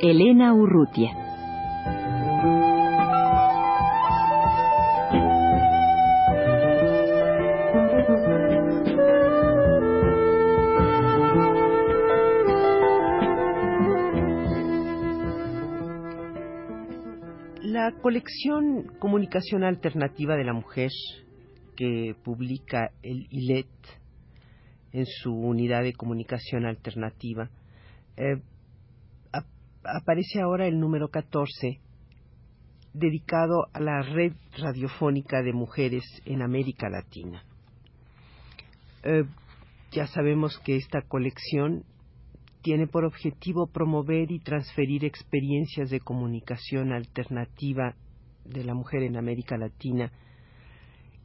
Elena Urrutia. La colección Comunicación Alternativa de la Mujer que publica el ILET en su unidad de comunicación alternativa eh, aparece ahora el número 14 dedicado a la red radiofónica de mujeres en América Latina. Eh, ya sabemos que esta colección tiene por objetivo promover y transferir experiencias de comunicación alternativa de la mujer en América Latina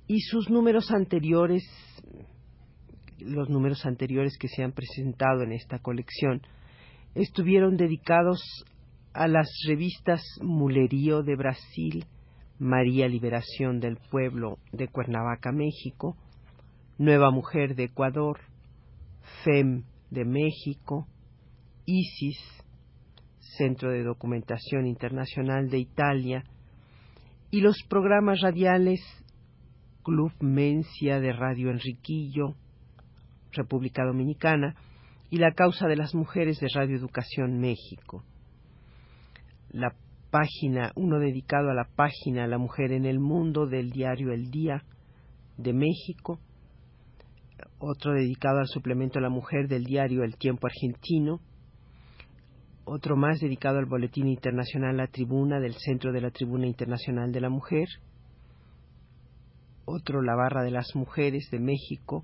y sus números anteriores, los números anteriores que se han presentado en esta colección, estuvieron dedicados a las revistas Mulerío de Brasil, María Liberación del Pueblo de Cuernavaca, México, Nueva Mujer de Ecuador, FEM de México, ISIS, Centro de Documentación Internacional de Italia, y los programas radiales Club Mencia de Radio Enriquillo, República Dominicana, y la causa de las mujeres de Radio Educación México. La página, uno dedicado a la página La Mujer en el Mundo del diario El Día de México, otro dedicado al suplemento La Mujer del diario El Tiempo Argentino, otro más dedicado al Boletín Internacional La Tribuna del Centro de la Tribuna Internacional de la Mujer, otro La Barra de las Mujeres de México,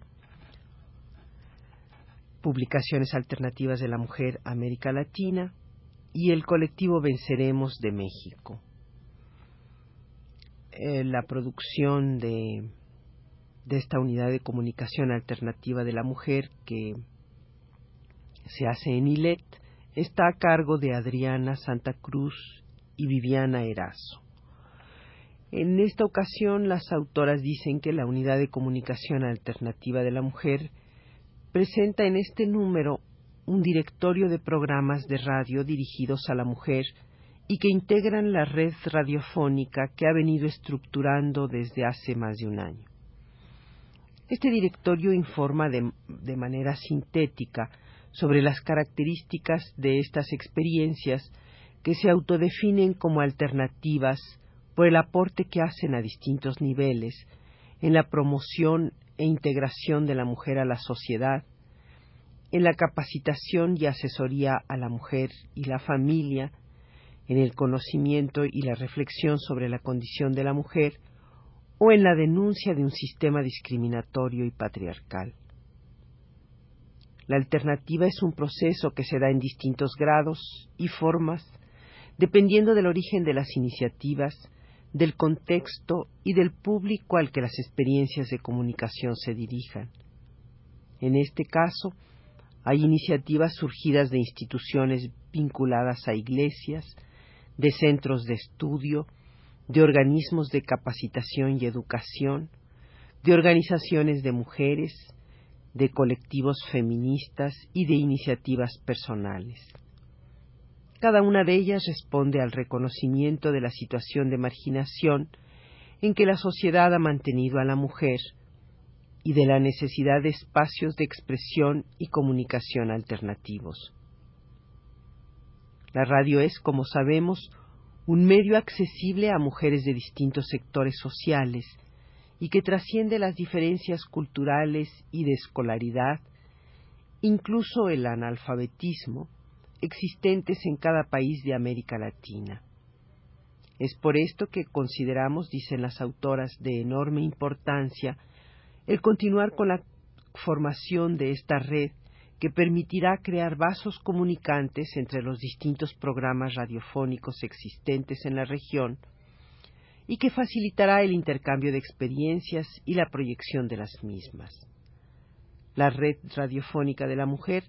Publicaciones Alternativas de la Mujer América Latina y el colectivo Venceremos de México. Eh, la producción de, esta unidad de comunicación alternativa de la mujer que se hace en ILET está a cargo de Adriana Santa Cruz y Viviana Erazo. En esta ocasión las autoras dicen que la unidad de comunicación alternativa de la mujer presenta en este número un directorio de programas de radio dirigidos a la mujer y que integran la red radiofónica que ha venido estructurando desde hace más de un año. Este directorio informa de, manera sintética sobre las características de estas experiencias que se autodefinen como alternativas por el aporte que hacen a distintos niveles en la promoción e integración de la mujer a la sociedad, en la capacitación y asesoría a la mujer y la familia, en el conocimiento y la reflexión sobre la condición de la mujer, o en la denuncia de un sistema discriminatorio y patriarcal. La alternativa es un proceso que se da en distintos grados y formas, dependiendo del origen de las iniciativas, del contexto y del público al que las experiencias de comunicación se dirijan. En este caso, hay iniciativas surgidas de instituciones vinculadas a iglesias, de centros de estudio, de organismos de capacitación y educación, de organizaciones de mujeres, de colectivos feministas y de iniciativas personales. Cada una de ellas responde al reconocimiento de la situación de marginación en que la sociedad ha mantenido a la mujer y de la necesidad de espacios de expresión y comunicación alternativos. La radio es, como sabemos, un medio accesible a mujeres de distintos sectores sociales y que trasciende las diferencias culturales y de escolaridad, incluso el analfabetismo, existentes en cada país de América Latina. Es por esto que consideramos, dicen las autoras, de enorme importancia el continuar con la formación de esta red que permitirá crear vasos comunicantes entre los distintos programas radiofónicos existentes en la región y que facilitará el intercambio de experiencias y la proyección de las mismas. La red radiofónica de la mujer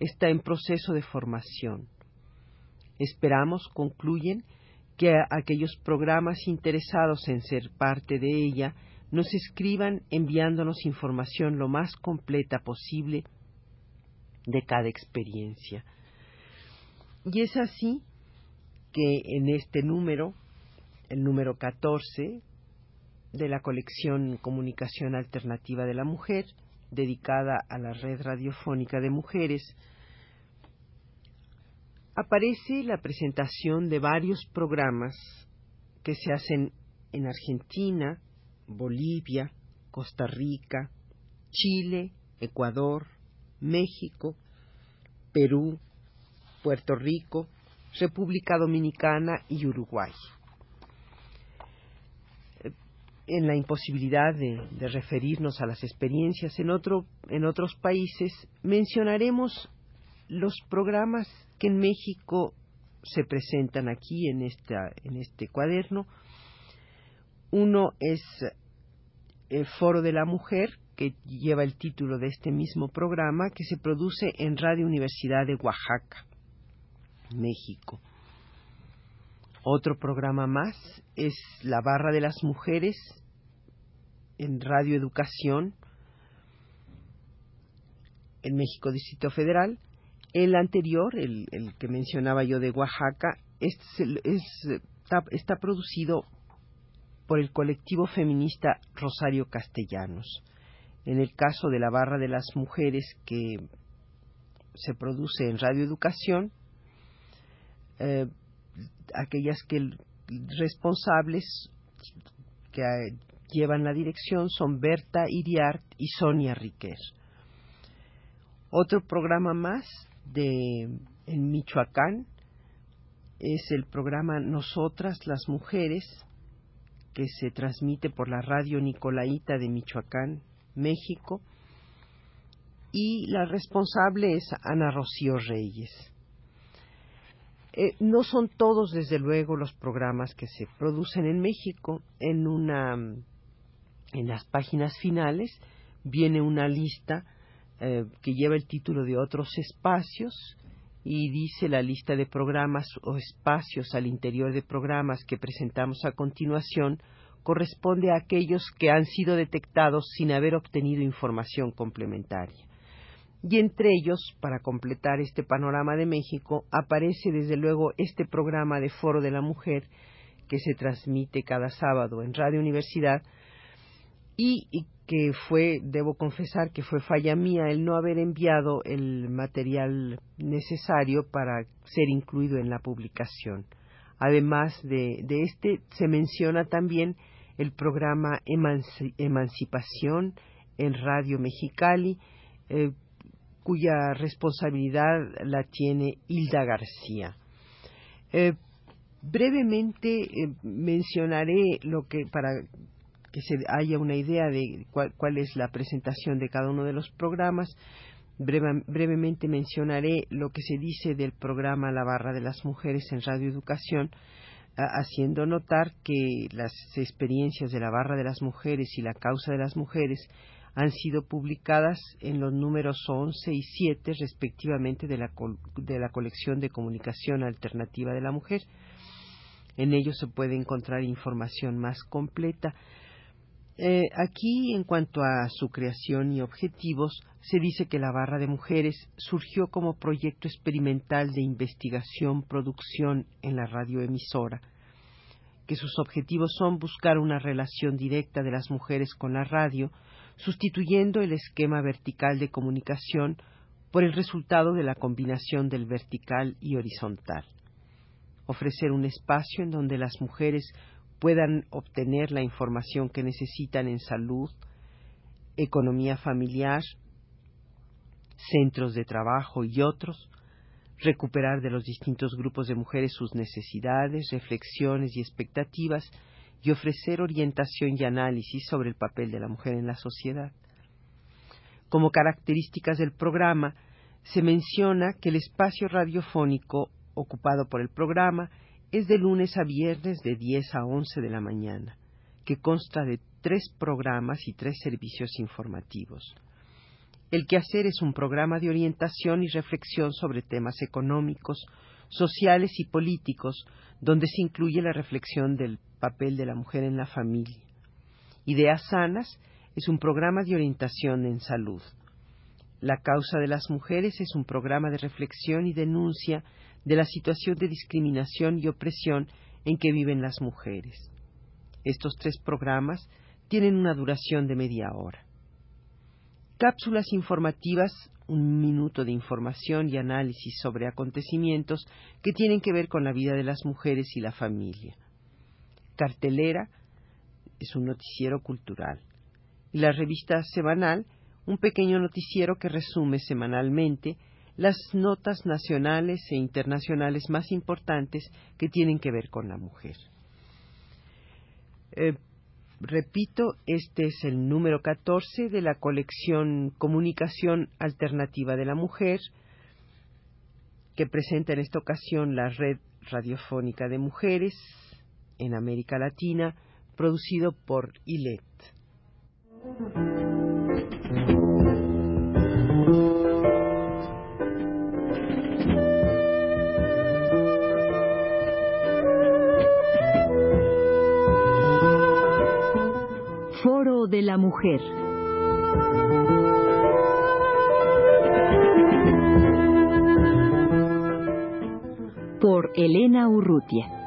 está en proceso de formación. Esperamos, concluyen, que aquellos programas interesados en ser parte de ella nos escriban enviándonos información lo más completa posible de cada experiencia. Y es así que en este número, el número 14 de la colección Comunicación Alternativa de la Mujer, dedicada a la red radiofónica de mujeres, aparece la presentación de varios programas que se hacen en Argentina, Bolivia, Costa Rica, Chile, Ecuador, México, Perú, Puerto Rico, República Dominicana y Uruguay. En la imposibilidad de, referirnos a las experiencias en, otro, en otros países, mencionaremos los programas que en México se presentan aquí en, esta, en este cuaderno. Uno es el Foro de la Mujer, que lleva el título de este mismo programa, que se produce en Radio Universidad de Oaxaca, México. Otro programa más es La Barra de las Mujeres en Radio Educación en México Distrito Federal. El anterior, el, que mencionaba yo de Oaxaca, está producido por el colectivo feminista Rosario Castellanos. En el caso de la barra de las mujeres que se produce en radioeducación, eh, aquellas que responsables que llevan la dirección son Berta Iriart y Sonia Riquer. Otro programa más de en Michoacán es el programa Nosotras las Mujeres que se transmite por la radio Nicolaita de Michoacán México, y la responsable es Ana Rocío Reyes. Eh, no son todos, desde luego, los programas que se producen en México. En una, en las páginas finales viene una lista eh, que lleva el título de otros espacios y dice la lista de programas o espacios al interior de programas que presentamos a continuación corresponde a aquellos que han sido detectados sin haber obtenido información complementaria. Y entre ellos, para completar este panorama de México, aparece desde luego este programa de Foro de la Mujer que se transmite cada sábado en Radio Universidad y, que fue, debo confesar que fue falla mía el no haber enviado el material necesario para ser incluido en la publicación. Además de, este, se menciona también el programa Emancipación en Radio Mexicali, eh, cuya responsabilidad la tiene Hilda García. Eh, brevemente eh, mencionaré lo que para que se haya una idea de cuál, es la presentación de cada uno de los programas. brevemente mencionaré lo que se dice del programa La Barra de las Mujeres en Radio Educación haciendo notar que las experiencias de la barra de las mujeres y la causa de las mujeres han sido publicadas en los números 11 y 7 respectivamente de la, de la colección de comunicación alternativa de la mujer. En ellos se puede encontrar información más completa. Eh, aquí, en cuanto a su creación y objetivos, se dice que la Barra de Mujeres surgió como proyecto experimental de investigación-producción en la radioemisora, que sus objetivos son buscar una relación directa de las mujeres con la radio, sustituyendo el esquema vertical de comunicación por el resultado de la combinación del vertical y horizontal. Ofrecer un espacio en donde las mujeres puedan obtener la información que necesitan en salud, economía familiar, centros de trabajo y otros, recuperar de los distintos grupos de mujeres sus necesidades, reflexiones y expectativas y ofrecer orientación y análisis sobre el papel de la mujer en la sociedad. Como características del programa, se menciona que el espacio radiofónico ocupado por el programa es de lunes a viernes de 10 a 11 de la mañana, que consta de tres programas y tres servicios informativos. El quehacer es un programa de orientación y reflexión sobre temas económicos, sociales y políticos, donde se incluye la reflexión del papel de la mujer en la familia. Ideas Sanas es un programa de orientación en salud. La causa de las mujeres es un programa de reflexión y denuncia de la situación de discriminación y opresión en que viven las mujeres. Estos tres programas tienen una duración de media hora. Cápsulas informativas, un minuto de información y análisis sobre acontecimientos que tienen que ver con la vida de las mujeres y la familia. Cartelera es un noticiero cultural. Y la revista semanal, un pequeño noticiero que resume semanalmente las notas nacionales e internacionales más importantes que tienen que ver con la mujer. Eh, Repito, este es el número 14 de la colección Comunicación Alternativa de la Mujer, que presenta en esta ocasión la Red Radiofónica de Mujeres en América Latina, producido por ILET. de la Mujer. Por Elena Urrutia.